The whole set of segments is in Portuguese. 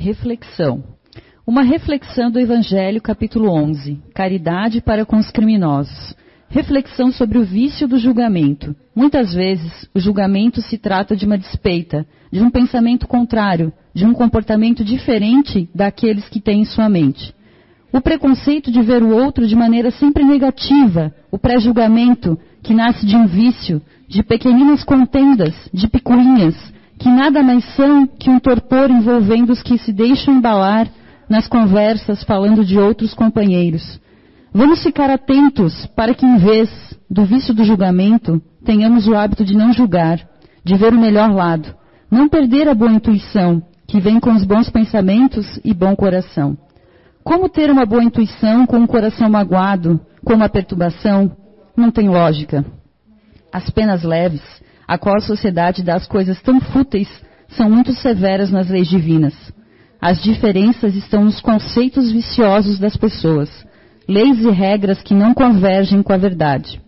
Reflexão. Uma reflexão do Evangelho, capítulo 11. Caridade para com os criminosos. Reflexão sobre o vício do julgamento. Muitas vezes, o julgamento se trata de uma despeita, de um pensamento contrário, de um comportamento diferente daqueles que tem em sua mente. O preconceito de ver o outro de maneira sempre negativa, o pré-julgamento, que nasce de um vício, de pequeninas contendas, de picuinhas, que nada mais são que um torpor envolvendo os que se deixam embalar nas conversas falando de outros companheiros. Vamos ficar atentos para que, em vez do vício do julgamento, tenhamos o hábito de não julgar, de ver o melhor lado, não perder a boa intuição, que vem com os bons pensamentos e bom coração. Como ter uma boa intuição com um coração magoado, com uma perturbação? Não tem lógica. As penas leves, a qual a sociedade dá as coisas tão fúteis, são muito severas nas leis divinas. As diferenças estão nos conceitos viciosos das pessoas, leis e regras que não convergem com a verdade.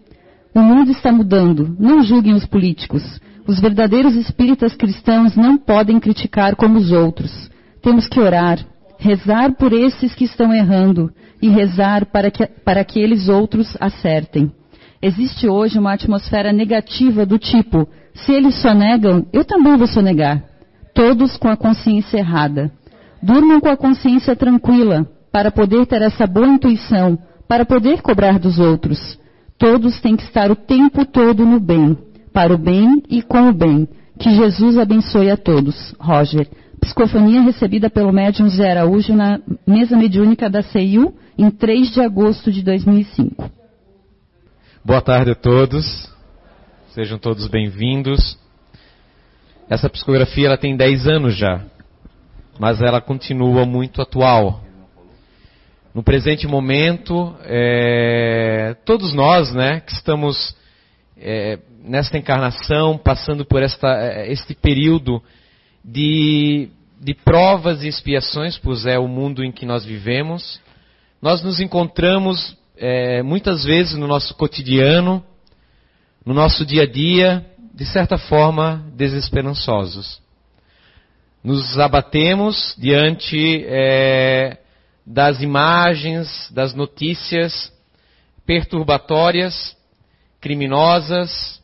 O mundo está mudando, não julguem os políticos. Os verdadeiros espíritas cristãos não podem criticar como os outros. Temos que orar, rezar por esses que estão errando e rezar para que, para que eles outros acertem. Existe hoje uma atmosfera negativa do tipo: se eles sonegam, eu também vou sonegar. Todos com a consciência errada. Durmam com a consciência tranquila, para poder ter essa boa intuição, para poder cobrar dos outros. Todos têm que estar o tempo todo no bem, para o bem e com o bem. Que Jesus abençoe a todos. Roger. Psicofonia recebida pelo médium Zé Araújo na mesa mediúnica da CEIU em 3 de agosto de 2005. Boa tarde a todos. Sejam todos bem-vindos. Essa psicografia ela tem 10 anos já, mas ela continua muito atual. No presente momento, é, todos nós, né, que estamos é, nesta encarnação, passando por esta, é, este período de, de provas e expiações, pois é o mundo em que nós vivemos, nós nos encontramos é, muitas vezes no nosso cotidiano, no nosso dia a dia, de certa forma, desesperançosos. Nos abatemos diante é, das imagens, das notícias perturbatórias, criminosas,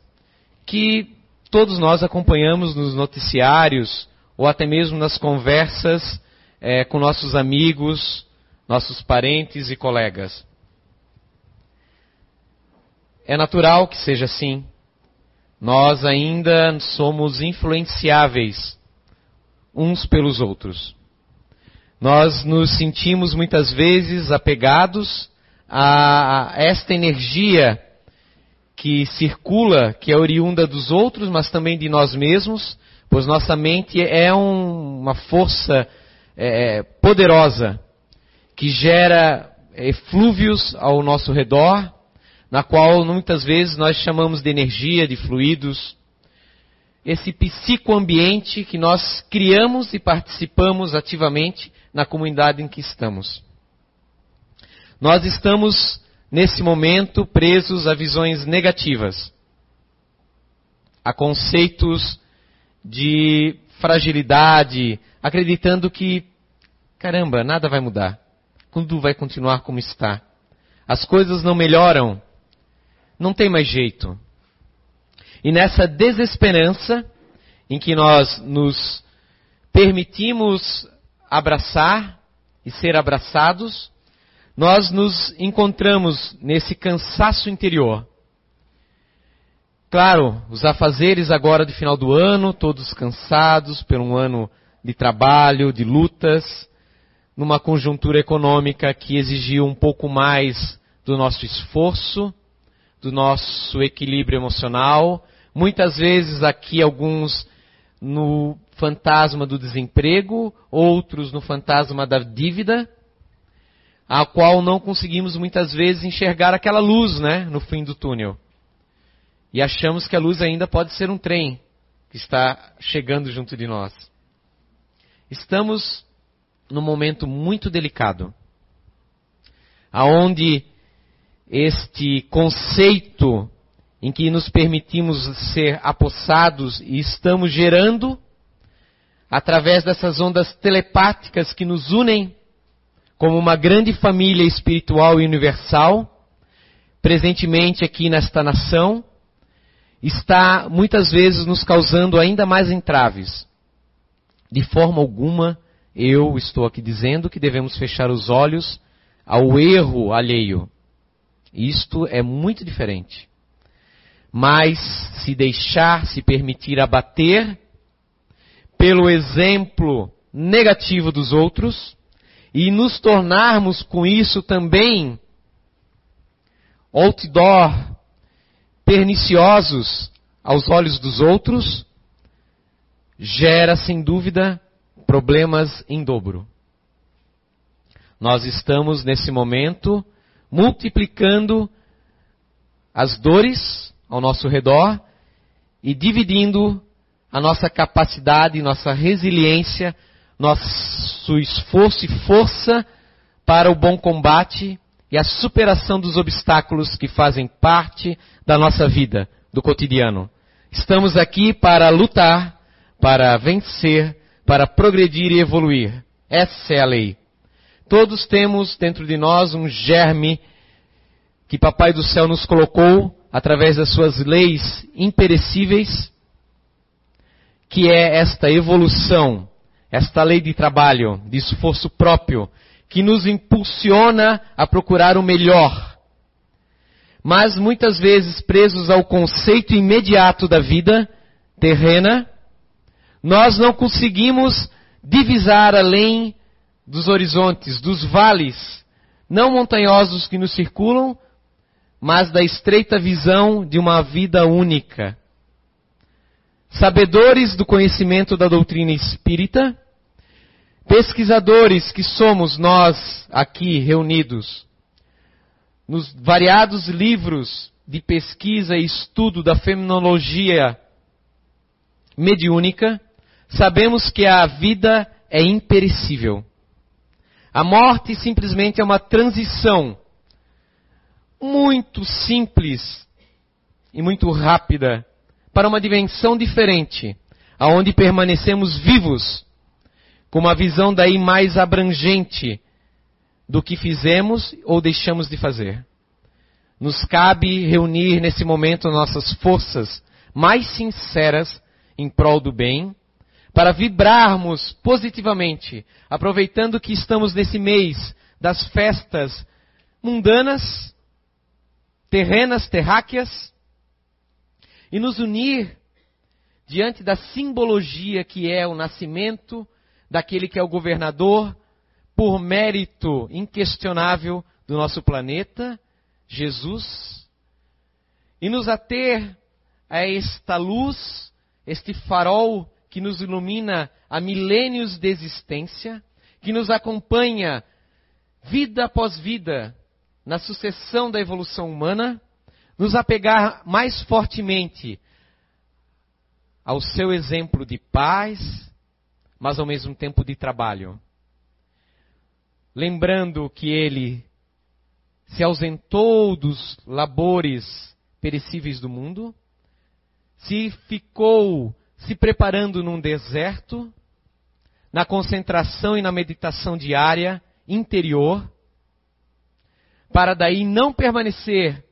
que todos nós acompanhamos nos noticiários ou até mesmo nas conversas é, com nossos amigos, nossos parentes e colegas. É natural que seja assim. Nós ainda somos influenciáveis uns pelos outros. Nós nos sentimos muitas vezes apegados a esta energia que circula, que é oriunda dos outros, mas também de nós mesmos, pois nossa mente é um, uma força é, poderosa que gera eflúvios ao nosso redor, na qual muitas vezes nós chamamos de energia, de fluidos, esse psicoambiente que nós criamos e participamos ativamente na comunidade em que estamos. Nós estamos, nesse momento, presos a visões negativas, a conceitos de fragilidade, acreditando que, caramba, nada vai mudar, tudo vai continuar como está. As coisas não melhoram, não tem mais jeito. E nessa desesperança em que nós nos permitimos abraçar e ser abraçados, nós nos encontramos nesse cansaço interior. Claro, os afazeres agora de final do ano, todos cansados por um ano de trabalho, de lutas, numa conjuntura econômica que exigiu um pouco mais do nosso esforço, do nosso equilíbrio emocional. Muitas vezes aqui alguns no fantasma do desemprego, outros no fantasma da dívida, a qual não conseguimos muitas vezes enxergar aquela luz, né, no fim do túnel. E achamos que a luz ainda pode ser um trem que está chegando junto de nós. Estamos num momento muito delicado, aonde este conceito em que nos permitimos ser apossados e estamos gerando através dessas ondas telepáticas que nos unem como uma grande família espiritual e universal, presentemente aqui nesta nação, está muitas vezes nos causando ainda mais entraves. De forma alguma, eu estou aqui dizendo que devemos fechar os olhos ao erro alheio. Isto é muito diferente. Mas se deixar se permitir abater pelo exemplo negativo dos outros e nos tornarmos com isso também outdoor perniciosos aos olhos dos outros, gera sem dúvida problemas em dobro. Nós estamos nesse momento multiplicando as dores ao nosso redor e dividindo a nossa capacidade, nossa resiliência, nosso esforço e força para o bom combate e a superação dos obstáculos que fazem parte da nossa vida, do cotidiano. Estamos aqui para lutar, para vencer, para progredir e evoluir. Essa é a lei. Todos temos dentro de nós um germe que Papai do Céu nos colocou através das suas leis imperecíveis, que é esta evolução, esta lei de trabalho, de esforço próprio, que nos impulsiona a procurar o melhor. Mas muitas vezes presos ao conceito imediato da vida terrena, nós não conseguimos divisar além dos horizontes, dos vales, não montanhosos que nos circulam, mas da estreita visão de uma vida única. Sabedores do conhecimento da doutrina espírita, pesquisadores que somos nós aqui reunidos, nos variados livros de pesquisa e estudo da fenomenologia mediúnica, sabemos que a vida é imperecível. A morte simplesmente é uma transição muito simples e muito rápida para uma dimensão diferente, aonde permanecemos vivos, com uma visão daí mais abrangente do que fizemos ou deixamos de fazer. Nos cabe reunir nesse momento nossas forças mais sinceras em prol do bem, para vibrarmos positivamente, aproveitando que estamos nesse mês das festas mundanas, terrenas, terráqueas, e nos unir diante da simbologia que é o nascimento daquele que é o governador, por mérito inquestionável do nosso planeta, Jesus, e nos ater a esta luz, este farol que nos ilumina há milênios de existência, que nos acompanha vida após vida na sucessão da evolução humana, nos apegar mais fortemente ao seu exemplo de paz, mas ao mesmo tempo de trabalho. Lembrando que ele se ausentou dos labores perecíveis do mundo, se ficou se preparando num deserto, na concentração e na meditação diária interior, para daí não permanecer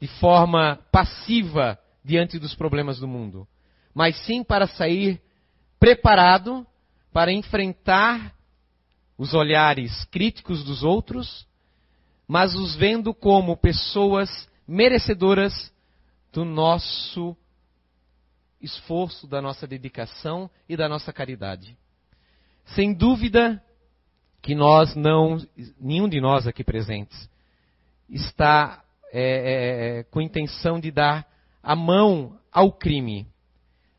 de forma passiva diante dos problemas do mundo, mas sim para sair preparado para enfrentar os olhares críticos dos outros, mas os vendo como pessoas merecedoras do nosso esforço, da nossa dedicação e da nossa caridade. Sem dúvida que nós não, nenhum de nós aqui presentes, está é, é, é, com intenção de dar a mão ao crime.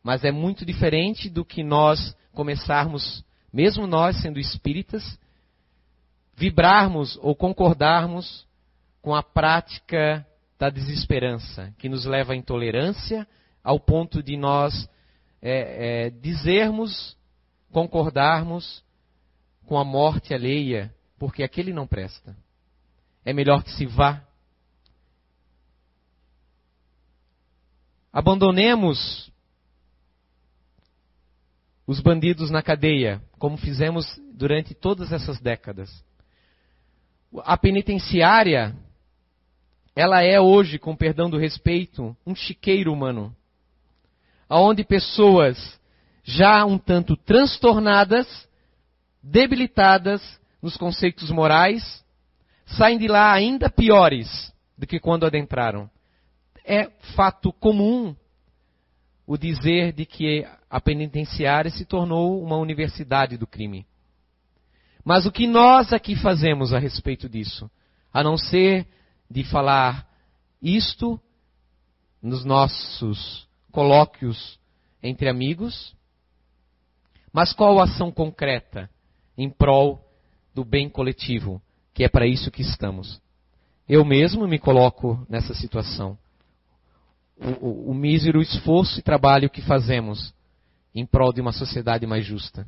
Mas é muito diferente do que nós começarmos, mesmo nós sendo espíritas, vibrarmos ou concordarmos com a prática da desesperança, que nos leva à intolerância, ao ponto de nós é, é, dizermos, concordarmos com a morte alheia, porque aquele não presta. É melhor que se vá. Abandonemos os bandidos na cadeia, como fizemos durante todas essas décadas. A penitenciária, ela é hoje, com perdão do respeito, um chiqueiro humano, aonde pessoas já um tanto transtornadas, debilitadas nos conceitos morais, saem de lá ainda piores do que quando adentraram. É fato comum o dizer de que a penitenciária se tornou uma universidade do crime. Mas o que nós aqui fazemos a respeito disso? A não ser de falar isto nos nossos colóquios entre amigos, mas qual a ação concreta em prol do bem coletivo, que é para isso que estamos? Eu mesmo me coloco nessa situação. O, o, o mísero esforço e trabalho que fazemos em prol de uma sociedade mais justa.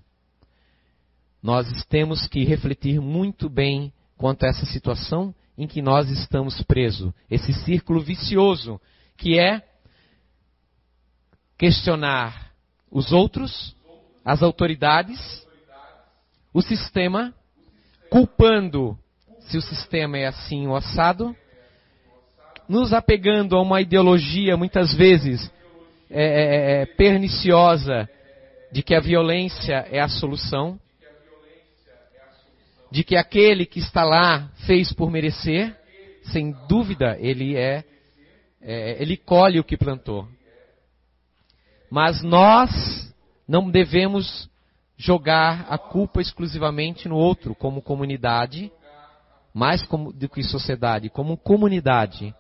Nós temos que refletir muito bem quanto a essa situação em que nós estamos presos, esse círculo vicioso que é questionar os outros, as autoridades, o sistema, culpando se o sistema é assim ou assado, nos apegando a uma ideologia muitas vezes é, é, é, é perniciosa de que a violência é a solução, de que aquele que está lá fez por merecer, sem dúvida ele é, é ele colhe o que plantou. Mas nós não devemos jogar a culpa exclusivamente no outro, como comunidade, mais como, do que sociedade, como comunidade,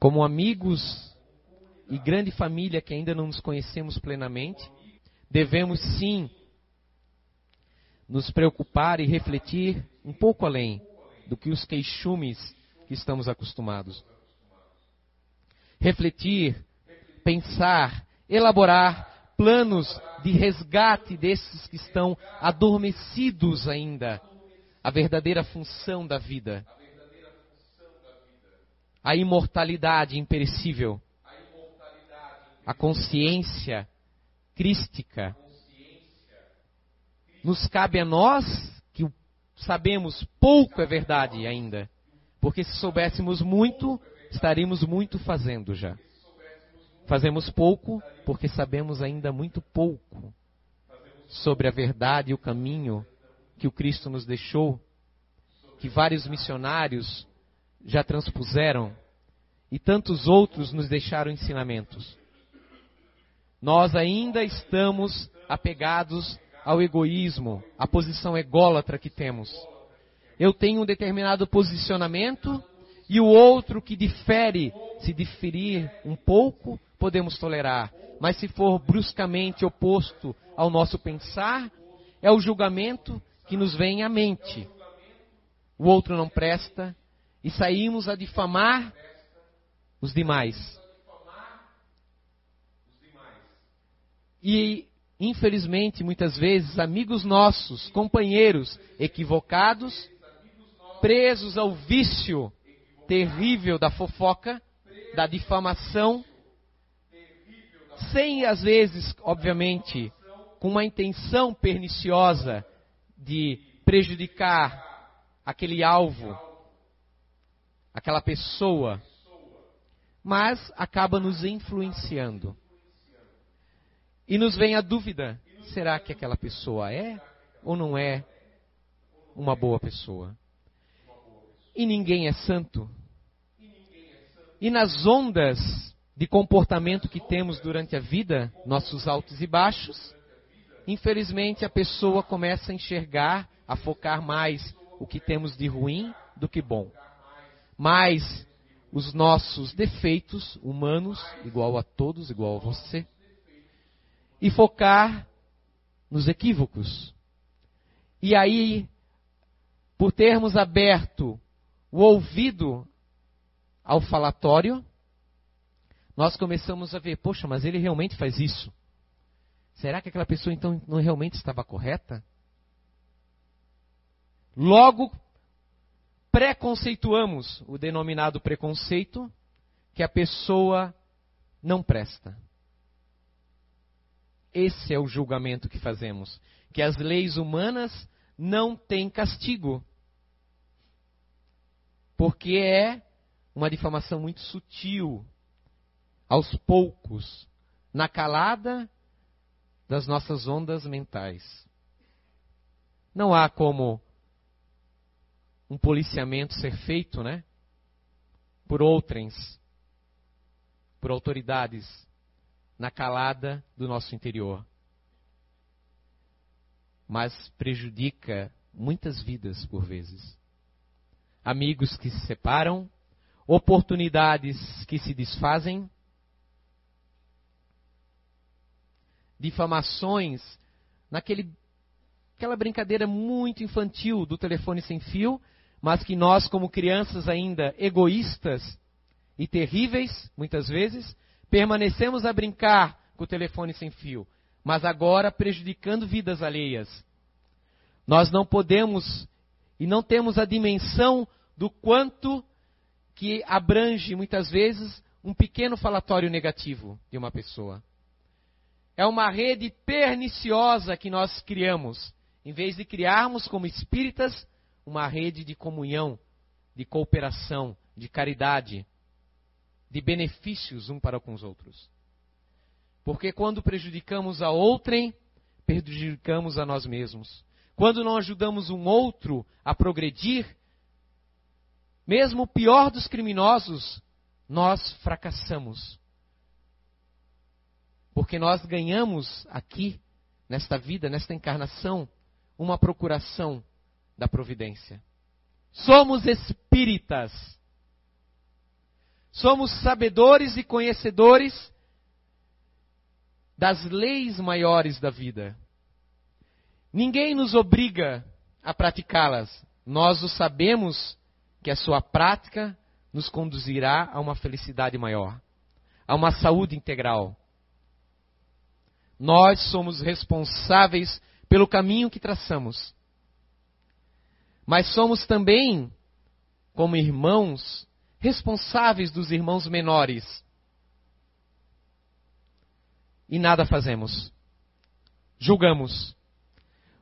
como amigos e grande família que ainda não nos conhecemos plenamente, devemos sim nos preocupar e refletir um pouco além do que os queixumes que estamos acostumados. Refletir pensar, elaborar planos de resgate desses que estão adormecidos ainda. A verdadeira função da vida. A imortalidade imperecível. A consciência crística. Nos cabe a nós, que sabemos pouco é verdade ainda, porque se soubéssemos muito, estaríamos muito fazendo já. Fazemos pouco porque sabemos ainda muito pouco sobre a verdade e o caminho que o Cristo nos deixou, que vários missionários já transpuseram e tantos outros nos deixaram ensinamentos. Nós ainda estamos apegados ao egoísmo, à posição ególatra que temos. Eu tenho um determinado posicionamento e o outro que difere, se diferir um pouco, podemos tolerar. Mas se for bruscamente oposto ao nosso pensar, é o julgamento que nos vem à mente. O outro não presta e saímos a difamar os demais. E, infelizmente, muitas vezes, amigos nossos, companheiros equivocados, presos ao vício terrível da fofoca, da difamação, sem às vezes, obviamente, com uma intenção perniciosa de prejudicar aquele alvo, aquela pessoa, mas acaba nos influenciando. E nos vem a dúvida: será que aquela pessoa é ou não é uma boa pessoa? E ninguém é santo. E nas ondas de comportamento que temos durante a vida, nossos altos e baixos, infelizmente a pessoa começa a enxergar, a focar mais o que temos de ruim do que bom. Mais os nossos defeitos humanos, igual a todos, igual a você, e focar nos equívocos. E aí, por termos aberto o ouvido ao falatório, nós começamos a ver, poxa, mas ele realmente faz isso. Será que aquela pessoa então não realmente estava correta? Logo, preconceituamos o denominado preconceito que a pessoa não presta. esse é o julgamento que fazemos, que as leis humanas não têm castigo. Porque é uma difamação muito sutil, aos poucos, na calada das nossas ondas mentais. Não há como um policiamento ser feito, né? Por outrens, por autoridades, na calada do nosso interior. Mas prejudica muitas vidas por vezes. Amigos que se separam, oportunidades que se desfazem, difamações naquele aquela brincadeira muito infantil do telefone sem fio, mas que nós como crianças ainda egoístas e terríveis, muitas vezes, permanecemos a brincar com o telefone sem fio, mas agora prejudicando vidas alheias. Nós não podemos e não temos a dimensão do quanto que abrange muitas vezes um pequeno falatório negativo de uma pessoa. É uma rede perniciosa que nós criamos, em vez de criarmos como espíritas uma rede de comunhão, de cooperação, de caridade, de benefícios um para com os outros. Porque quando prejudicamos a outrem, prejudicamos a nós mesmos. Quando não ajudamos um outro a progredir, mesmo o pior dos criminosos, nós fracassamos. Porque nós ganhamos aqui, nesta vida, nesta encarnação, uma procuração da providência. Somos espíritas. Somos sabedores e conhecedores das leis maiores da vida. Ninguém nos obriga a praticá-las. Nós o sabemos que a sua prática nos conduzirá a uma felicidade maior, a uma saúde integral. Nós somos responsáveis pelo caminho que traçamos. Mas somos também, como irmãos, responsáveis dos irmãos menores. E nada fazemos. Julgamos.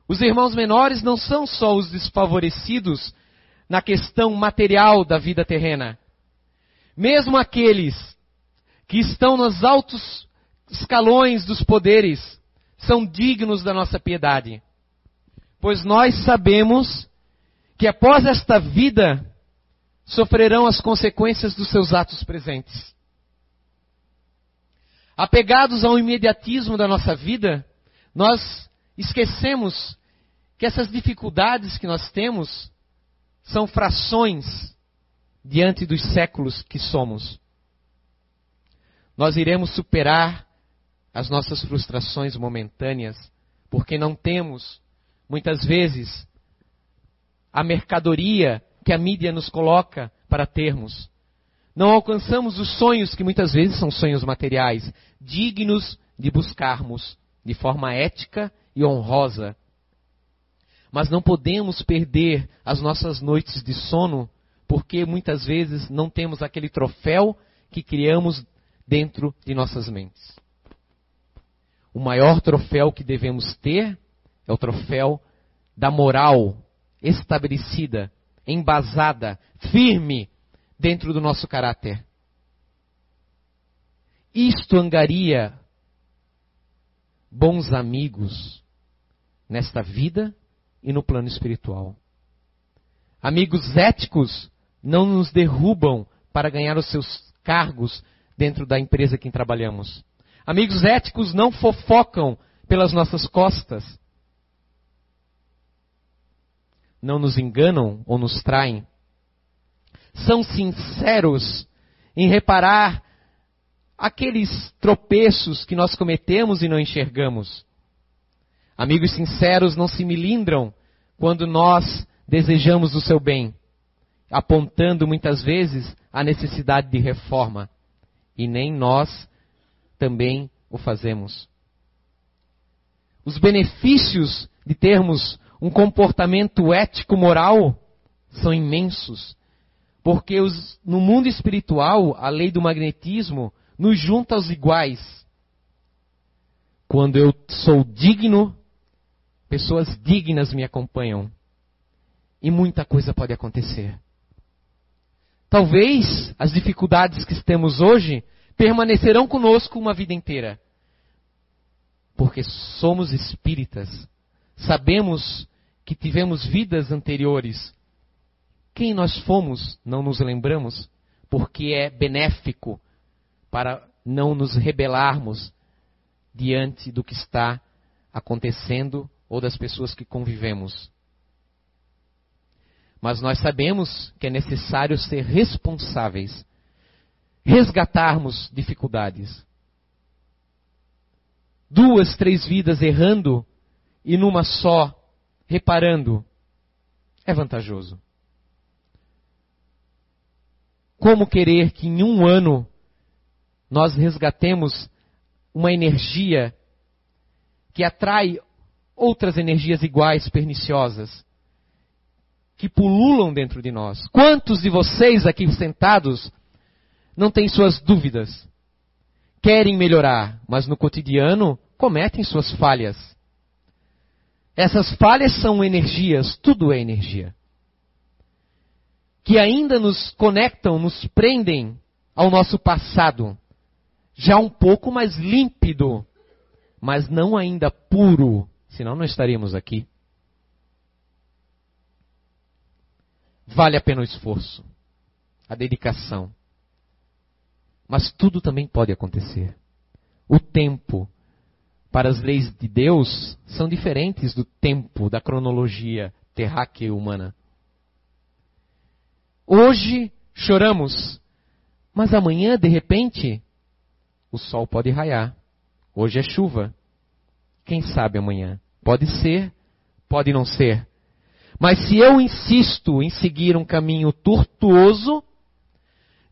Os irmãos menores não são só os desfavorecidos na questão material da vida terrena. Mesmo aqueles que estão nos altos escalões dos poderes são dignos da nossa piedade. Pois nós sabemos que após esta vida sofrerão as consequências dos seus atos presentes. Apegados ao imediatismo da nossa vida, nós esquecemos que essas dificuldades que nós temos são frações diante dos séculos que somos. Nós iremos superar as nossas frustrações momentâneas, porque não temos, muitas vezes, a mercadoria que a mídia nos coloca para termos. Não alcançamos os sonhos que muitas vezes são sonhos materiais, dignos de buscarmos de forma ética e honrosa. Mas não podemos perder as nossas noites de sono, porque muitas vezes não temos aquele troféu que criamos dentro de nossas mentes. O maior troféu que devemos ter é o troféu da moral estabelecida, embasada, firme dentro do nosso caráter. Isto angaria bons amigos nesta vida e no plano espiritual. Amigos éticos não nos derrubam para ganhar os seus cargos dentro da empresa que trabalhamos. Amigos éticos não fofocam pelas nossas costas. Não nos enganam ou nos traem. São sinceros em reparar aqueles tropeços que nós cometemos e não enxergamos. Amigos sinceros não se milindram quando nós desejamos o seu bem, apontando muitas vezes a necessidade de reforma. E nem nós também o fazemos. Os benefícios de termos um comportamento ético-moral são imensos. Porque os, no mundo espiritual, a lei do magnetismo nos junta aos iguais. quando eu sou digno, pessoas dignas me acompanham. E muita coisa pode acontecer. Talvez as dificuldades que temos hoje permanecerão conosco uma vida inteira. Porque somos espíritas. Sabemos que tivemos vidas anteriores. Quem nós fomos, não nos lembramos, porque é benéfico para não nos rebelarmos diante do que está acontecendo ou das pessoas que convivemos. Mas nós sabemos que é necessário ser responsáveis, resgatarmos dificuldades. Duas, três vidas errando e numa só reparando é vantajoso. Como querer que em um ano nós resgatemos uma energia que atrai outras energias iguais, perniciosas, que pululam dentro de nós. Quantos de vocês aqui sentados não têm suas dúvidas? Querem melhorar, mas no cotidiano cometem suas falhas. Essas falhas são energias, tudo é energia. Que ainda nos conectam, nos prendem ao nosso passado, já um pouco mais límpido, mas não ainda puro, senão não estaríamos aqui. Vale a pena o esforço, a dedicação. Mas tudo também pode acontecer. O tempo para as leis de Deus são diferentes do tempo da cronologia terráquea e humana. Hoje choramos, mas amanhã, de repente, o sol pode raiar. Hoje é chuva. Quem sabe amanhã? Pode ser, pode não ser. Mas se eu insisto em seguir um caminho tortuoso,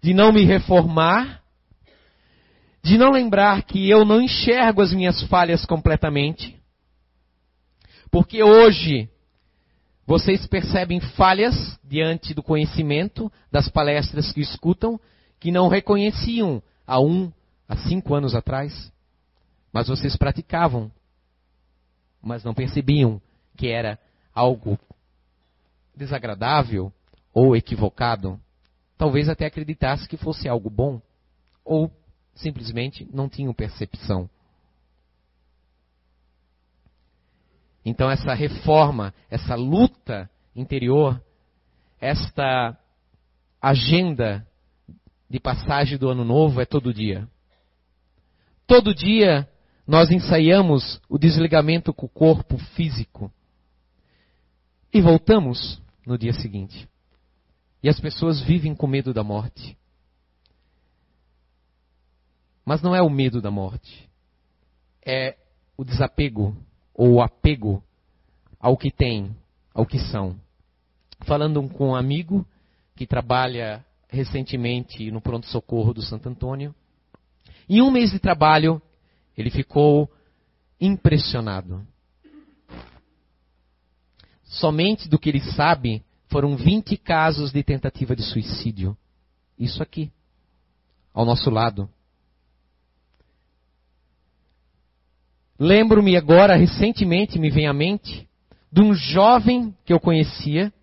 de não me reformar, de não lembrar que eu não enxergo as minhas falhas completamente, porque hoje vocês percebem falhas diante do conhecimento das palestras que escutam que não reconheciam há um, há cinco anos atrás, mas vocês praticavam, mas não percebiam que era algo desagradável ou equivocado, talvez até acreditasse que fosse algo bom, ou simplesmente não tinham percepção. Então, essa reforma, essa luta interior, esta agenda de passagem do ano novo é todo dia. Todo dia nós ensaiamos o desligamento com o corpo físico. E voltamos no dia seguinte. E as pessoas vivem com medo da morte. Mas não é o medo da morte. É o desapego ou o apego ao que tem, ao que são. Falando com um amigo que trabalha recentemente no pronto-socorro do Santo Antônio, em um mês de trabalho, ele ficou impressionado. Somente do que ele sabe, foram 20 casos de tentativa de suicídio. Isso aqui, ao nosso lado. Lembro-me agora, recentemente, me vem à mente, de um jovem que eu conhecia,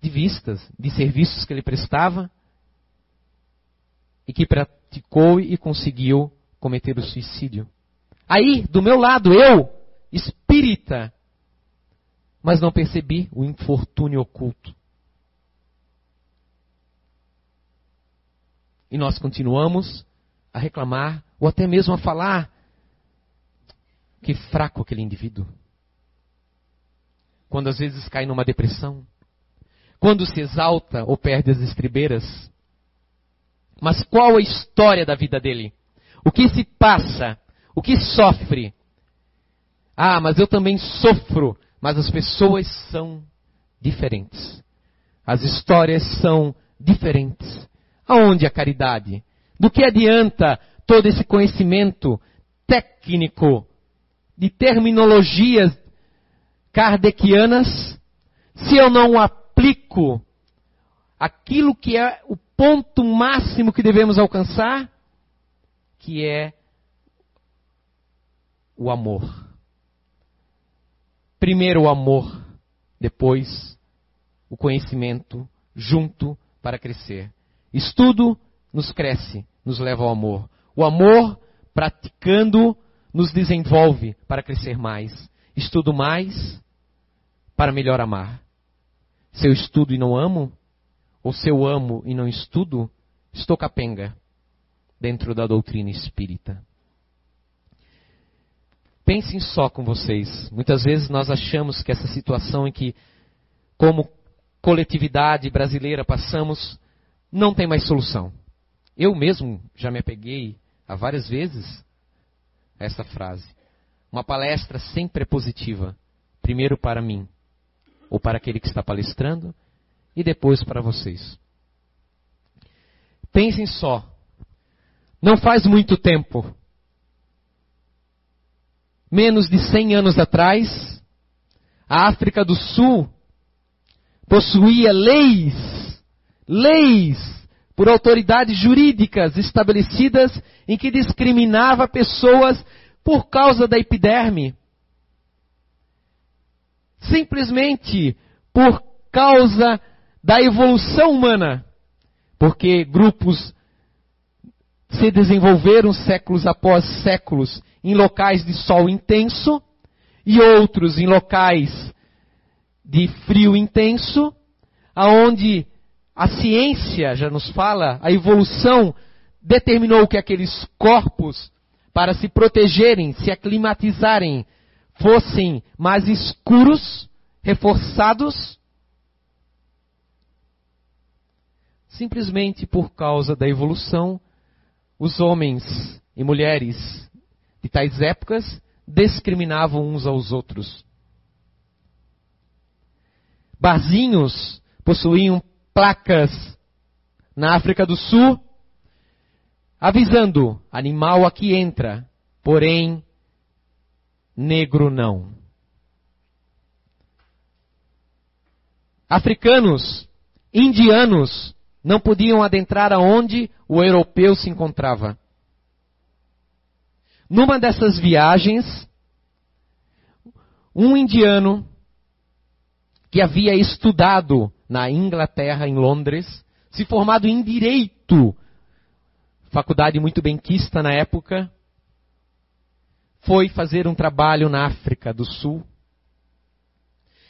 de vistas, de serviços que ele prestava, e que praticou e conseguiu cometer o suicídio. Aí, do meu lado, eu, espírita, mas não percebi o infortúnio oculto. E nós continuamos a reclamar, ou até mesmo a falar, que fraco aquele indivíduo. Quando às vezes cai numa depressão, quando se exalta ou perde as estribeiras. Mas qual a história da vida dele? O que se passa? O que sofre? Ah, mas eu também sofro mas as pessoas são diferentes. As histórias são diferentes. Aonde a caridade? Do que adianta todo esse conhecimento técnico de terminologias kardecianas se eu não aplico aquilo que é o ponto máximo que devemos alcançar, que é o amor. Primeiro o amor, depois o conhecimento, junto para crescer. Estudo nos cresce, nos leva ao amor. O amor, praticando, nos desenvolve para crescer mais. Estudo mais para melhor amar. Se eu estudo e não amo, ou se eu amo e não estudo, estou capenga dentro da doutrina espírita. Pensem só com vocês. Muitas vezes nós achamos que essa situação em que, como coletividade brasileira, passamos, não tem mais solução. Eu mesmo já me apeguei a várias vezes a essa frase. Uma palestra sempre é positiva. Primeiro para mim, ou para aquele que está palestrando, e depois para vocês. Pensem só. Não faz muito tempo, menos de 100 anos atrás, a África do Sul possuía leis, leis por autoridades jurídicas estabelecidas em que discriminava pessoas por causa da epiderme. Simplesmente por causa da evolução humana. Porque grupos se desenvolveram séculos após séculos em locais de sol intenso e outros em locais de frio intenso, aonde a ciência já nos fala, a evolução determinou que aqueles corpos para se protegerem, se aclimatizarem, fossem mais escuros, reforçados, simplesmente por causa da evolução, os homens e mulheres de tais épocas discriminavam uns aos outros. Barzinhos possuíam placas na África do Sul avisando: animal aqui entra, porém negro não. Africanos, indianos não podiam adentrar aonde o europeu se encontrava. Numa dessas viagens, um indiano que havia estudado na Inglaterra, em Londres, se formado em direito, faculdade muito benquista na época, foi fazer um trabalho na África do Sul.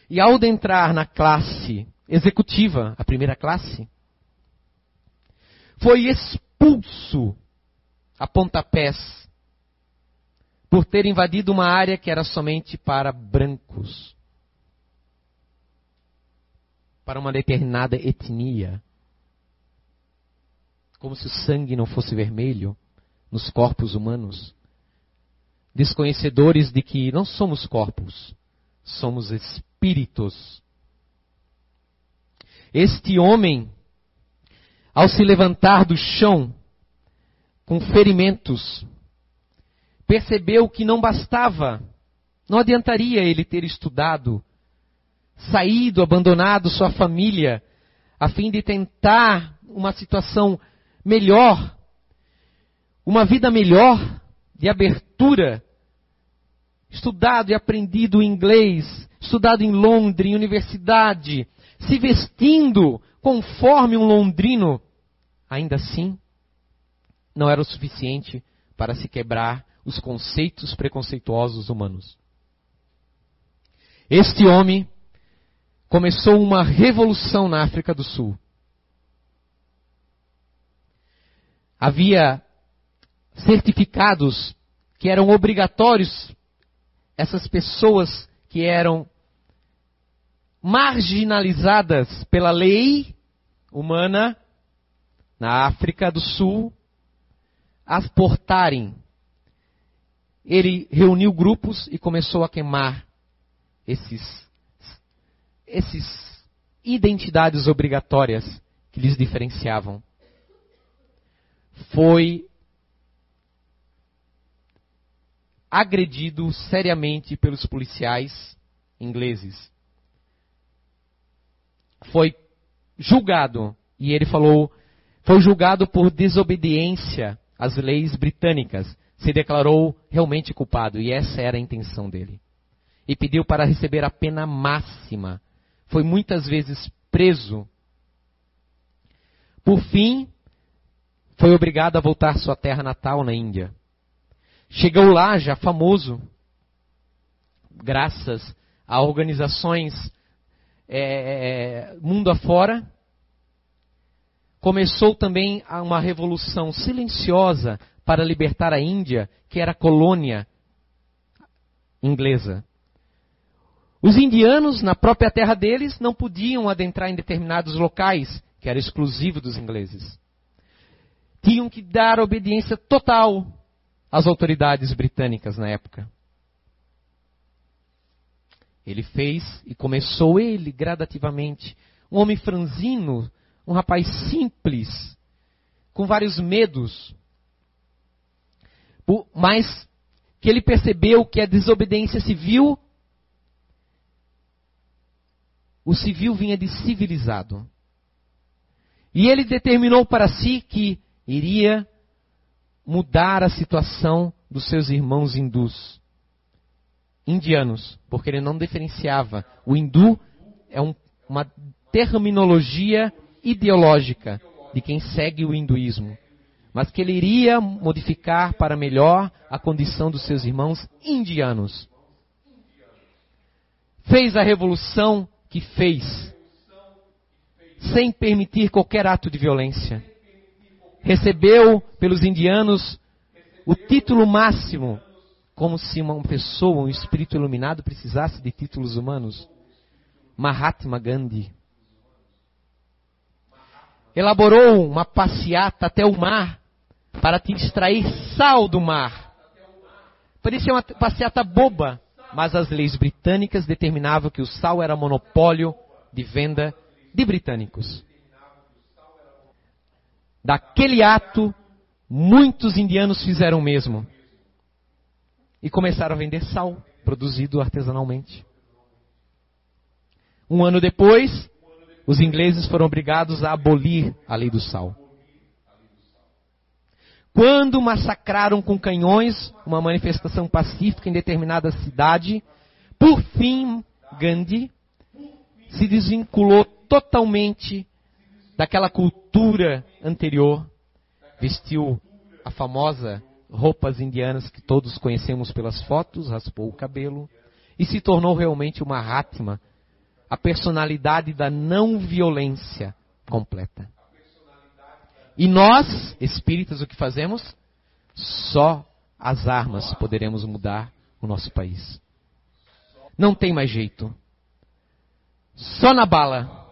E ao entrar na classe executiva, a primeira classe, foi expulso a pontapés por ter invadido uma área que era somente para brancos, para uma determinada etnia. Como se o sangue não fosse vermelho nos corpos humanos. Desconhecedores de que não somos corpos, somos espíritos. Este homem, ao se levantar do chão, com ferimentos, percebeu que não bastava, não adiantaria ele ter estudado, saído, abandonado sua família, a fim de tentar uma situação melhor, uma vida melhor, de abertura, estudado e aprendido inglês, estudado em Londres, em universidade, se vestindo conforme um londrino, ainda assim, não era o suficiente para se quebrar os conceitos preconceituosos humanos. Este homem começou uma revolução na África do Sul. Havia certificados que eram obrigatórios essas pessoas que eram marginalizadas pela lei humana na África do Sul as portarem ele reuniu grupos e começou a queimar esses, esses identidades obrigatórias que lhes diferenciavam. Foi agredido seriamente pelos policiais ingleses. Foi julgado, e ele falou, foi julgado por desobediência às leis britânicas se declarou realmente culpado, e essa era a intenção dele. E pediu para receber a pena máxima. Foi muitas vezes preso. Por fim, foi obrigado a voltar à sua terra natal na Índia. Chegou lá já famoso, graças a organizações é, mundo afora. Começou também uma revolução silenciosa para libertar a Índia, que era colônia inglesa. Os indianos, na própria terra deles, não podiam adentrar em determinados locais, que era exclusivo dos ingleses. Tinham que dar obediência total às autoridades britânicas na época. Ele fez e começou ele gradativamente. Um homem franzino, um rapaz simples, com vários medos, mas que ele percebeu que a desobediência civil, o civil vinha de civilizado. E ele determinou para si que iria mudar a situação dos seus irmãos hindus, indianos, porque ele não diferenciava. O hindu é um, uma terminologia ideológica de quem segue o hinduísmo mas que ele iria modificar para melhor a condição dos seus irmãos indianos. Fez a revolução que fez, sem permitir qualquer ato de violência. Recebeu pelos indianos o título máximo, como se uma pessoa, um espírito iluminado, precisasse de títulos humanos. Mahatma Gandhi. Elaborou uma passeata até o mar para te extrair sal do mar. Parecia uma passeata boba, mas as leis britânicas determinavam que o sal era monopólio de venda de britânicos. Daquele ato, muitos indianos fizeram o mesmo. E começaram a vender sal, produzido artesanalmente. Um ano depois, os ingleses foram obrigados a abolir a lei do sal. Quando massacraram com canhões uma manifestação pacífica em determinada cidade, por fim, Gandhi se desvinculou totalmente daquela cultura anterior, vestiu a famosa roupas indianas que todos conhecemos pelas fotos, raspou o cabelo e se tornou realmente uma Mahatma, a personalidade da não violência completa. E nós, espíritas, o que fazemos? Só as armas poderemos mudar o nosso país. Não tem mais jeito. Só na bala.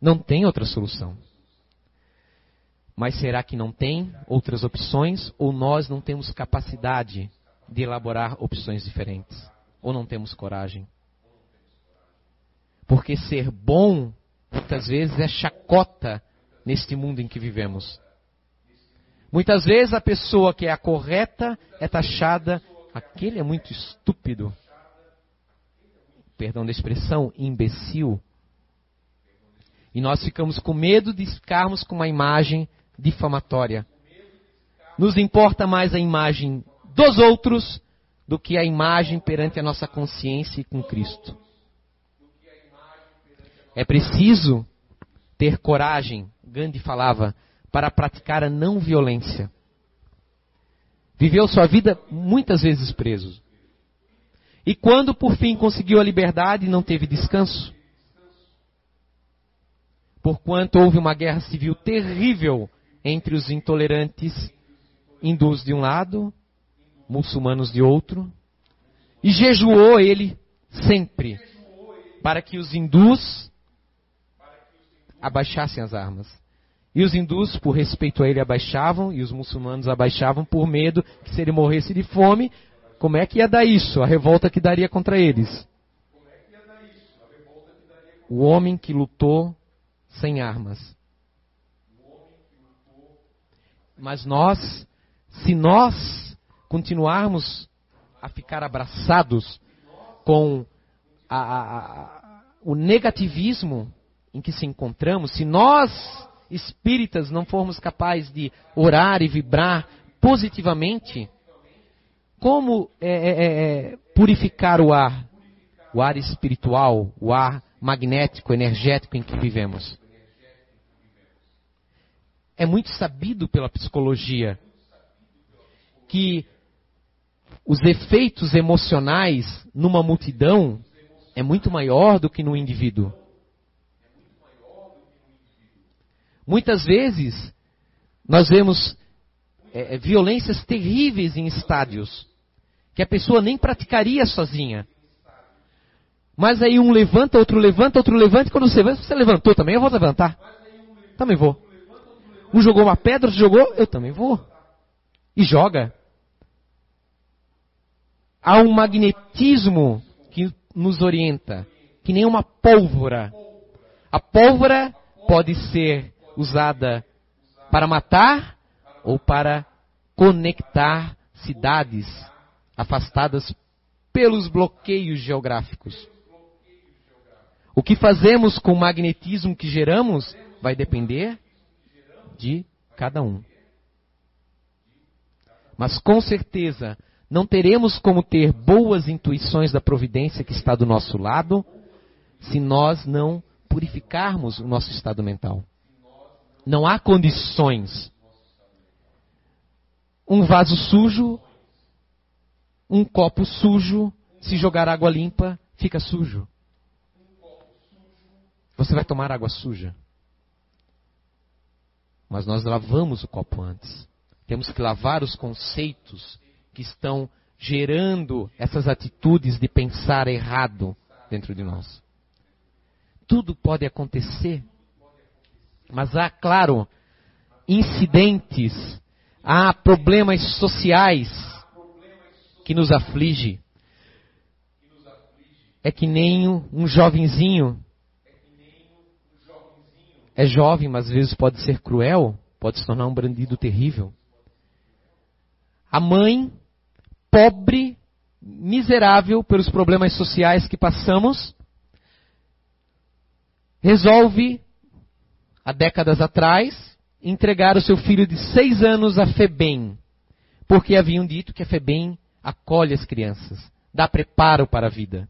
Não tem outra solução. Mas será que não tem outras opções? Ou nós não temos capacidade de elaborar opções diferentes? Ou não temos coragem? Porque ser bom, muitas vezes, é chacota neste mundo em que vivemos. Muitas vezes a pessoa que é a correta é taxada, aquele é muito estúpido. Perdão da expressão, imbecil. E nós ficamos com medo de ficarmos com uma imagem difamatória. Nos importa mais a imagem dos outros do que a imagem perante a nossa consciência e com Cristo. É preciso ter coragem Gandhi falava, para praticar a não violência. Viveu sua vida muitas vezes preso. E quando por fim conseguiu a liberdade, não teve descanso. Porquanto houve uma guerra civil terrível entre os intolerantes hindus de um lado, muçulmanos de outro, e jejuou ele sempre para que os hindus abaixassem as armas. E os hindus, por respeito a ele, abaixavam, e os muçulmanos abaixavam por medo que se ele morresse de fome, como é que ia dar isso? A revolta que daria contra eles. O homem que lutou sem armas. Mas nós, se nós continuarmos a ficar abraçados com a, a, a, o negativismo em que se encontramos, se nós espíritas não formos capazes de orar e vibrar positivamente como é, é, é, purificar o ar, o ar espiritual, o ar magnético, energético em que vivemos. É muito sabido pela psicologia que os efeitos emocionais numa multidão é muito maior do que no indivíduo. Muitas vezes nós vemos é, é, violências terríveis em estádios que a pessoa nem praticaria sozinha. Mas aí um levanta, outro levanta, outro levanta, e quando você levanta, você levantou também, eu vou levantar. Também vou. Um jogou uma pedra, outro jogou, eu também vou. E joga. Há um magnetismo que nos orienta, que nem uma pólvora. A pólvora pode ser usada para matar ou para conectar cidades afastadas pelos bloqueios geográficos. O que fazemos com o magnetismo que geramos vai depender de cada um. Mas com certeza não teremos como ter boas intuições da providência que está do nosso lado se nós não purificarmos o nosso estado mental. Não há condições. Um vaso sujo, um copo sujo, se jogar água limpa, fica sujo. Você vai tomar água suja. Mas nós lavamos o copo antes. Temos que lavar os conceitos que estão gerando essas atitudes de pensar errado dentro de nós. Tudo pode acontecer, mas há, claro, incidentes, há problemas sociais que nos aflige. É que nem um jovenzinho. É jovem, mas às vezes pode ser cruel, pode se tornar um bandido terrível. A mãe pobre, miserável pelos problemas sociais que passamos, resolve, há décadas atrás, entregar o seu filho de seis anos a FEBEM, porque haviam dito que a FEBEM acolhe as crianças, dá preparo para a vida,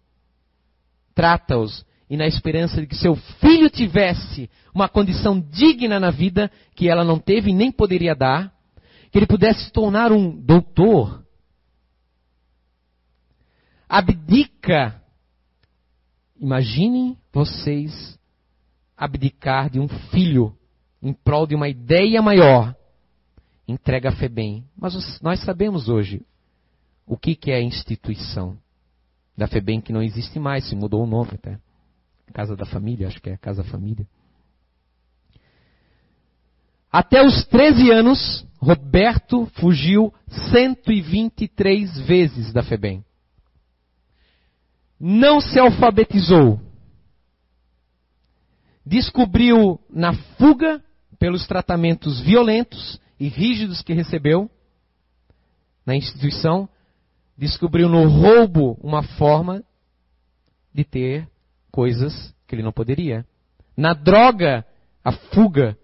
trata-os e na esperança de que seu filho tivesse uma condição digna na vida que ela não teve e nem poderia dar, que ele pudesse se tornar um doutor, abdica. Imaginem vocês abdicar de um filho em prol de uma ideia maior. Entrega a FEBEM. Mas nós sabemos hoje o que, é a instituição da FEBEM que não existe mais, se mudou o nome até. Casa da Família, acho que é Casa Família. Até os 13 anos, Roberto fugiu 123 vezes da FEBEM não se alfabetizou, descobriu na fuga, pelos tratamentos violentos e rígidos que recebeu na instituição, descobriu no roubo uma forma de ter coisas que ele não poderia. Na droga, a fuga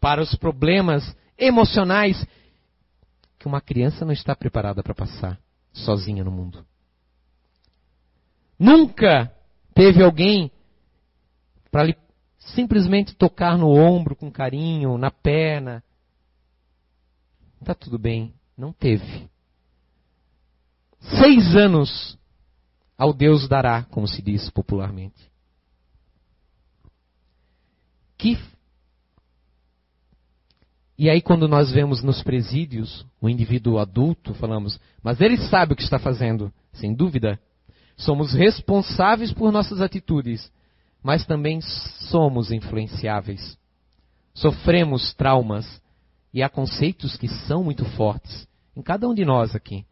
para os problemas emocionais que uma criança não está preparada para passar sozinha no mundo. Nunca teve alguém para lhe simplesmente tocar no ombro com carinho, na perna. Está tudo bem. Não teve. Seis anos ao Deus dará, como se diz popularmente. Que e aí, quando nós vemos nos presídios o indivíduo adulto, falamos, mas ele sabe o que está fazendo, sem dúvida. Somos responsáveis por nossas atitudes, mas também somos influenciáveis. Sofremos traumas e há conceitos que são muito fortes em cada um de nós aqui.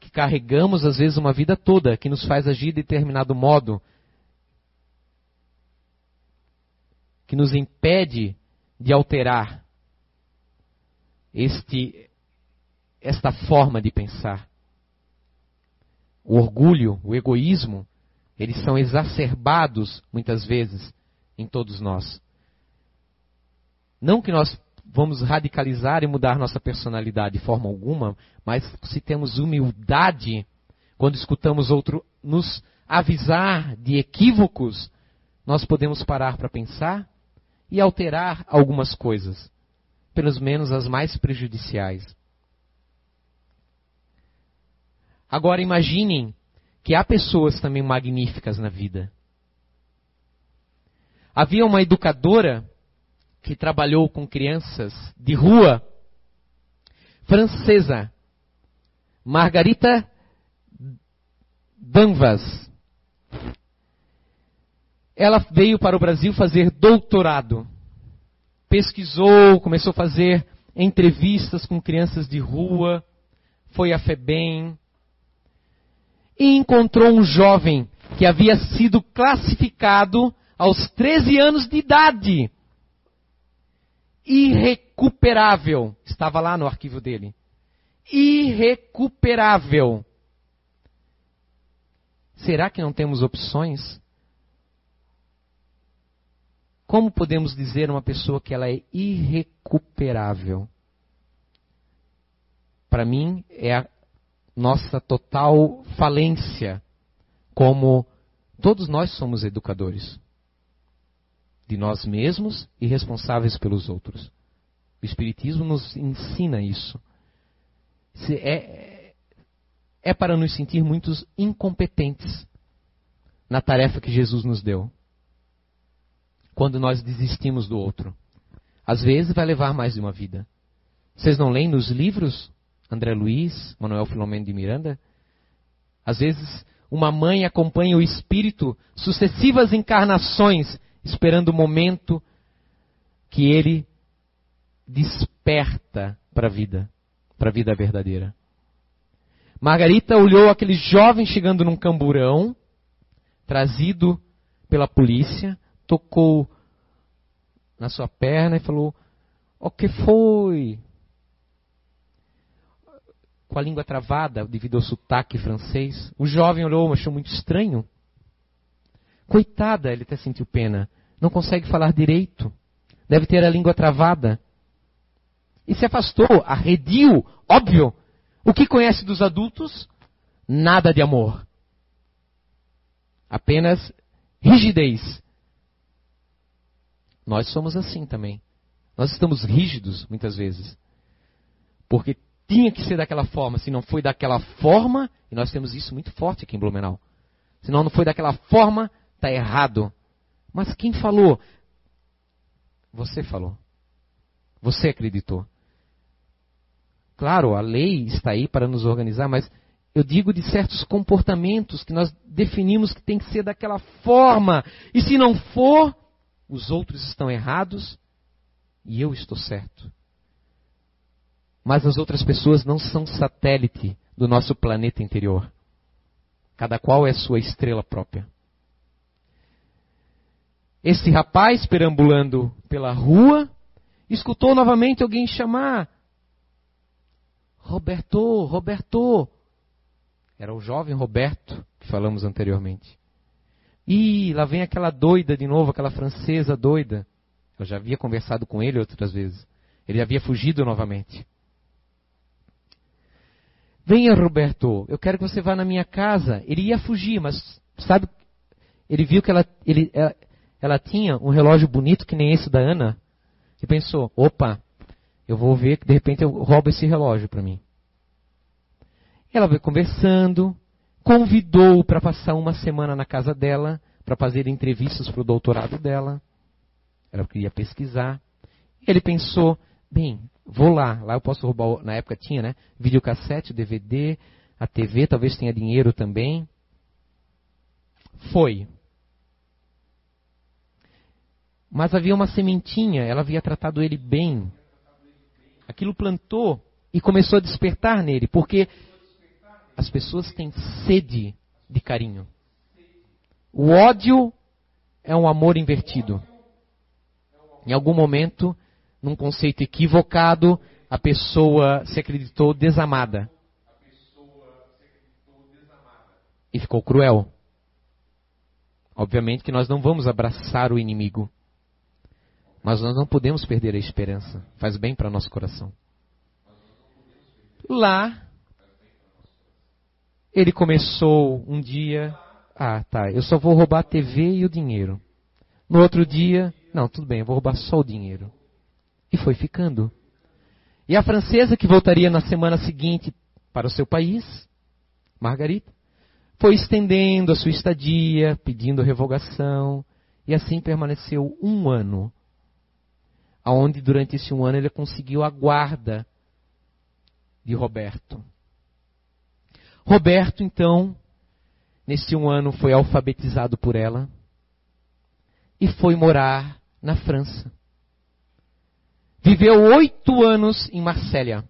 Que carregamos às vezes uma vida toda que nos faz agir de determinado modo, que nos impede de alterar este esta forma de pensar o orgulho, o egoísmo, eles são exacerbados muitas vezes em todos nós. Não que nós vamos radicalizar e mudar nossa personalidade de forma alguma, mas se temos humildade, quando escutamos outro nos avisar de equívocos, nós podemos parar para pensar e alterar algumas coisas, pelo menos as mais prejudiciais. Agora imaginem que há pessoas também magníficas na vida. Havia uma educadora que trabalhou com crianças de rua, francesa, Margarita Danvas. Ela veio para o Brasil fazer doutorado. Pesquisou, começou a fazer entrevistas com crianças de rua, foi a FEBEM, e encontrou um jovem que havia sido classificado aos 13 anos de idade. Irrecuperável. Estava lá no arquivo dele. Irrecuperável. Será que não temos opções? Como podemos dizer uma pessoa que ela é irrecuperável? Para mim, é a nossa total falência, como todos nós somos educadores de nós mesmos e responsáveis pelos outros. O Espiritismo nos ensina isso. É, é para nos sentir muitos incompetentes na tarefa que Jesus nos deu. Quando nós desistimos do outro. Às vezes vai levar mais de uma vida. Vocês não leem nos livros André Luiz, Manuel Filomeno de Miranda? Às vezes uma mãe acompanha o espírito sucessivas encarnações esperando o momento que ele desperta para a vida, para a vida verdadeira. Margarita olhou aquele jovem chegando num camburão, trazido pela polícia, tocou na sua perna e falou: O que foi? Com a língua travada devido ao sotaque francês. O jovem olhou, achou muito estranho. Coitada, ele até sentiu pena. Não consegue falar direito. Deve ter a língua travada. E se afastou, arrediu, óbvio. O que conhece dos adultos? Nada de amor. Apenas rigidez. Nós somos assim também. Nós estamos rígidos muitas vezes. Porque tinha que ser daquela forma. Se não foi daquela forma, e nós temos isso muito forte aqui em Blumenau. Se não, não foi daquela forma, está errado. Mas quem falou? Você falou. Você acreditou. Claro, a lei está aí para nos organizar, mas eu digo de certos comportamentos que nós definimos que tem que ser daquela forma. E se não for, os outros estão errados e eu estou certo. Mas as outras pessoas não são satélite do nosso planeta interior. Cada qual é sua estrela própria. Esse rapaz, perambulando pela rua, escutou novamente alguém chamar: Roberto, Roberto. Era o jovem Roberto que falamos anteriormente. E lá vem aquela doida de novo, aquela francesa doida. Eu já havia conversado com ele outras vezes. Ele havia fugido novamente. Venha, Roberto, eu quero que você vá na minha casa. Ele ia fugir, mas sabe, ele viu que ela, ele, ela, ela tinha um relógio bonito que nem esse da Ana e pensou: opa, eu vou ver que de repente eu roubo esse relógio para mim. Ela veio conversando, convidou-o para passar uma semana na casa dela, para fazer entrevistas para o doutorado dela. Ela queria pesquisar. Ele pensou: bem, vou lá, lá eu posso roubar, na época tinha, né? Videocassete, DVD, a TV, talvez tenha dinheiro também. Foi. Mas havia uma sementinha, ela havia tratado ele bem. Aquilo plantou e começou a despertar nele, porque as pessoas têm sede de carinho. O ódio é um amor invertido. Em algum momento, num conceito equivocado, a pessoa se acreditou desamada. E ficou cruel. Obviamente que nós não vamos abraçar o inimigo. Mas nós não podemos perder a esperança. Faz bem para nosso coração. Lá, ele começou um dia. Ah, tá. Eu só vou roubar a TV e o dinheiro. No outro dia, não, tudo bem, eu vou roubar só o dinheiro. E foi ficando. E a francesa, que voltaria na semana seguinte para o seu país, Margarita, foi estendendo a sua estadia, pedindo revogação, e assim permaneceu um ano. Aonde durante esse um ano ele conseguiu a guarda de Roberto. Roberto, então, nesse um ano foi alfabetizado por ela e foi morar na França. Viveu oito anos em Marsella.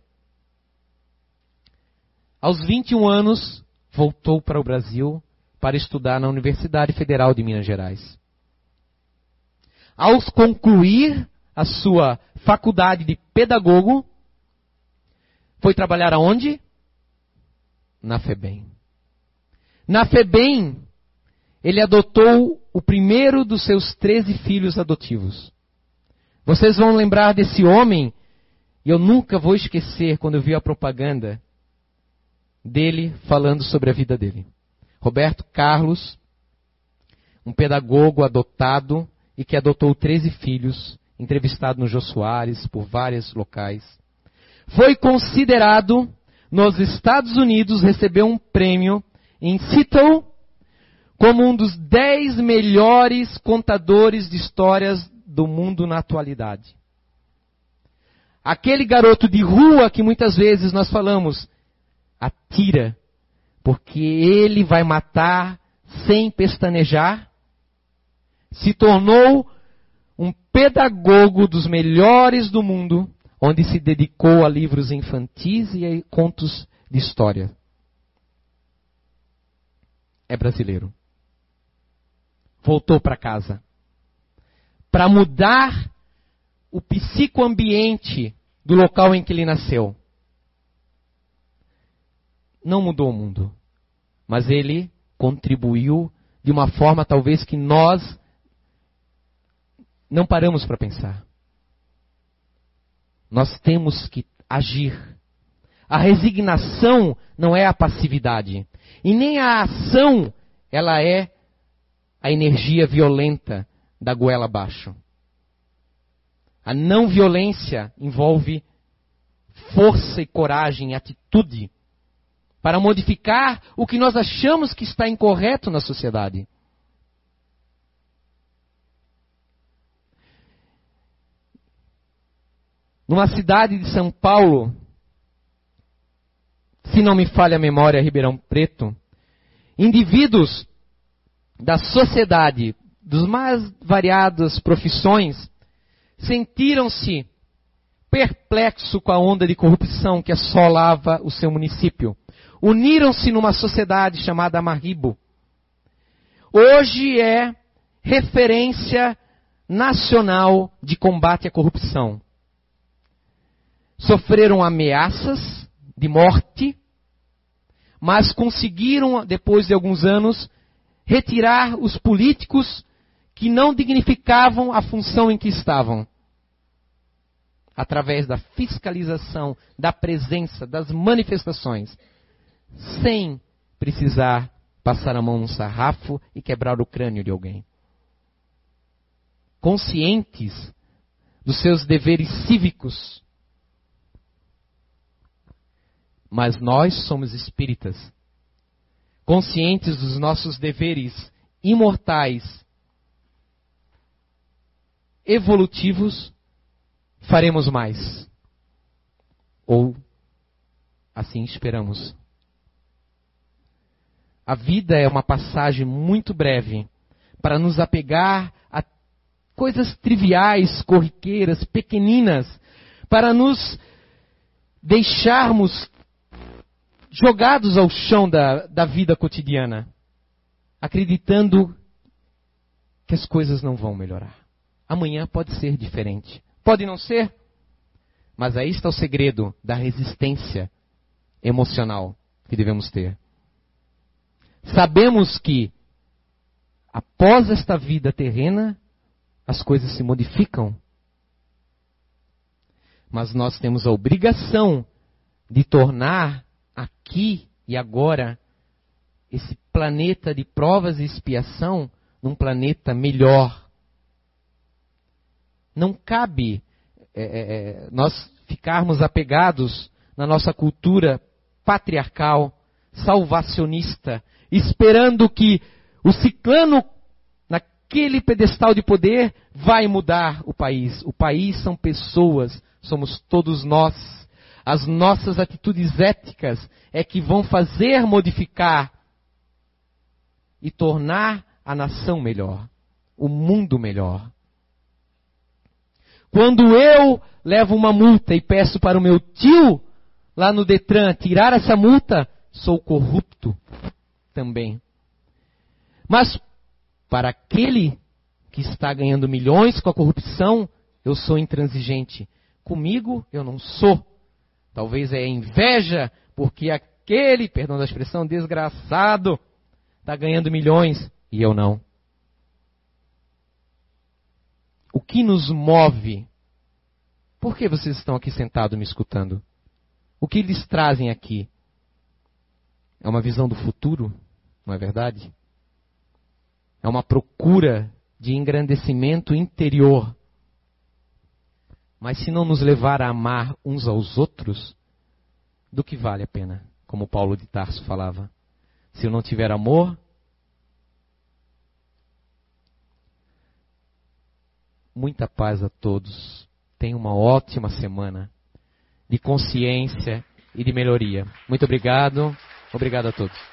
Aos 21 anos, voltou para o Brasil para estudar na Universidade Federal de Minas Gerais. Ao concluir a sua faculdade de pedagogo, foi trabalhar aonde? Na FEBEM. Na FEBEM, ele adotou o primeiro dos seus 13 filhos adotivos. Vocês vão lembrar desse homem, e eu nunca vou esquecer quando eu vi a propaganda dele falando sobre a vida dele. Roberto Carlos, um pedagogo adotado e que adotou 13 filhos, entrevistado no Jô Soares por vários locais. Foi considerado nos Estados Unidos, recebeu um prêmio em Seattle como um dos 10 melhores contadores de histórias do mundo na atualidade. Aquele garoto de rua que muitas vezes nós falamos, atira, porque ele vai matar sem pestanejar, se tornou um pedagogo dos melhores do mundo, onde se dedicou a livros infantis e a contos de história. É brasileiro. Voltou para casa. Para mudar o psicoambiente do local em que ele nasceu não mudou o mundo, mas ele contribuiu de uma forma talvez que nós não paramos para pensar. Nós temos que agir. A resignação não é a passividade. E nem a ação, ela é a energia violenta da goela abaixo. A não violência envolve força e coragem, atitude para modificar o que nós achamos que está incorreto na sociedade. Numa cidade de São Paulo, se não me falha a memória, Ribeirão Preto, indivíduos da sociedade, dos mais variadas profissões, sentiram-se perplexos com a onda de corrupção que assolava o seu município uniram-se numa sociedade chamada Maribo. Hoje é referência nacional de combate à corrupção. Sofreram ameaças de morte, mas conseguiram, depois de alguns anos, retirar os políticos que não dignificavam a função em que estavam. Através da fiscalização, da presença, das manifestações sem precisar passar a mão num sarrafo e quebrar o crânio de alguém. Conscientes dos seus deveres cívicos. Mas nós somos espíritas. Conscientes dos nossos deveres imortais, evolutivos, faremos mais. Ou assim esperamos. A vida é uma passagem muito breve para nos apegar a coisas triviais, corriqueiras, pequeninas, para nos deixarmos jogados ao chão da, da vida cotidiana, acreditando que as coisas não vão melhorar. Amanhã pode ser diferente. Pode não ser, mas aí está o segredo da resistência emocional que devemos ter. Sabemos que após esta vida terrena, as coisas se modificam mas nós temos a obrigação de tornar aqui e agora esse planeta de provas e expiação num planeta melhor. Não cabe é, é, é nós ficarmos apegados na nossa cultura patriarcal, salvacionista, esperando que o ciclano naquele pedestal de poder vai mudar o país. O país são pessoas, somos todos nós. As nossas atitudes éticas é que vão fazer modificar e tornar a nação melhor, o mundo melhor. Quando eu levo uma multa e peço para o meu tio lá no Detran tirar essa multa, sou corrupto também. Mas para aquele que está ganhando milhões com a corrupção, eu sou intransigente. Comigo eu não sou. Talvez é inveja, porque aquele, perdão da expressão, desgraçado, está ganhando milhões e eu não. O que nos move? Por que vocês estão aqui sentados me escutando? O que eles trazem aqui? É uma visão do futuro, não é verdade? É uma procura de engrandecimento interior. Mas se não nos levar a amar uns aos outros, do que vale a pena? Como Paulo de Tarso falava. Se eu não tiver amor, muita paz a todos. Tenha uma ótima semana de consciência e de melhoria. Muito obrigado. Obrigado a todos.